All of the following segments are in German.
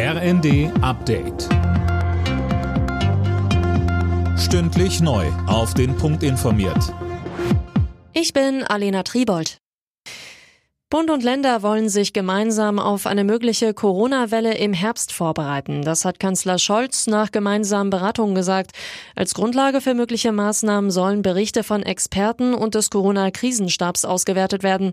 RND Update. Stündlich neu. Auf den Punkt informiert. Ich bin Alena Tribold. Bund und Länder wollen sich gemeinsam auf eine mögliche Corona-Welle im Herbst vorbereiten. Das hat Kanzler Scholz nach gemeinsamen Beratungen gesagt. Als Grundlage für mögliche Maßnahmen sollen Berichte von Experten und des Corona-Krisenstabs ausgewertet werden.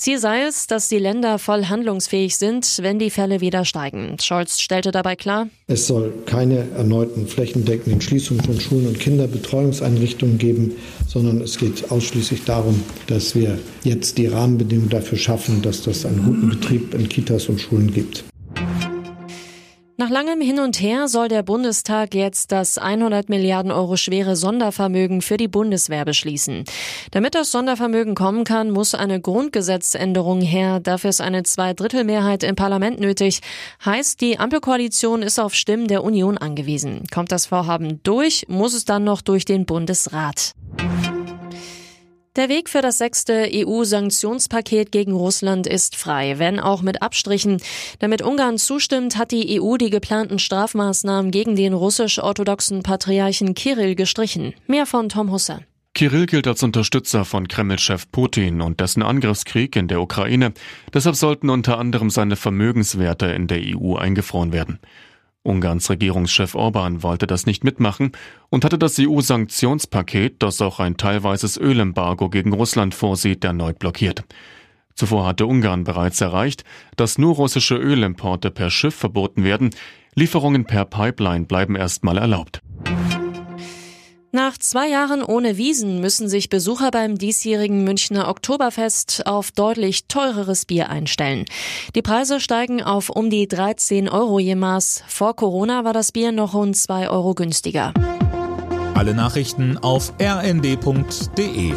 Ziel sei es, dass die Länder voll handlungsfähig sind, wenn die Fälle wieder steigen. Scholz stellte dabei klar, es soll keine erneuten flächendeckenden Schließungen von Schulen und Kinderbetreuungseinrichtungen geben, sondern es geht ausschließlich darum, dass wir jetzt die Rahmenbedingungen dafür schaffen, dass das einen guten Betrieb in Kitas und Schulen gibt. Nach langem Hin und Her soll der Bundestag jetzt das 100 Milliarden Euro schwere Sondervermögen für die Bundeswehr beschließen. Damit das Sondervermögen kommen kann, muss eine Grundgesetzänderung her. Dafür ist eine Zweidrittelmehrheit im Parlament nötig. Heißt, die Ampelkoalition ist auf Stimmen der Union angewiesen. Kommt das Vorhaben durch, muss es dann noch durch den Bundesrat. Der Weg für das sechste EU-Sanktionspaket gegen Russland ist frei, wenn auch mit Abstrichen. Damit Ungarn zustimmt, hat die EU die geplanten Strafmaßnahmen gegen den russisch-orthodoxen Patriarchen Kirill gestrichen. Mehr von Tom Husse. Kirill gilt als Unterstützer von Kreml-Chef Putin und dessen Angriffskrieg in der Ukraine. Deshalb sollten unter anderem seine Vermögenswerte in der EU eingefroren werden. Ungarns Regierungschef Orban wollte das nicht mitmachen und hatte das EU-Sanktionspaket, das auch ein teilweises Ölembargo gegen Russland vorsieht, erneut blockiert. Zuvor hatte Ungarn bereits erreicht, dass nur russische Ölimporte per Schiff verboten werden, Lieferungen per Pipeline bleiben erstmal erlaubt. Nach zwei Jahren ohne Wiesen müssen sich Besucher beim diesjährigen Münchner Oktoberfest auf deutlich teureres Bier einstellen. Die Preise steigen auf um die 13 Euro je Maß. Vor Corona war das Bier noch rund zwei Euro günstiger. Alle Nachrichten auf rnd.de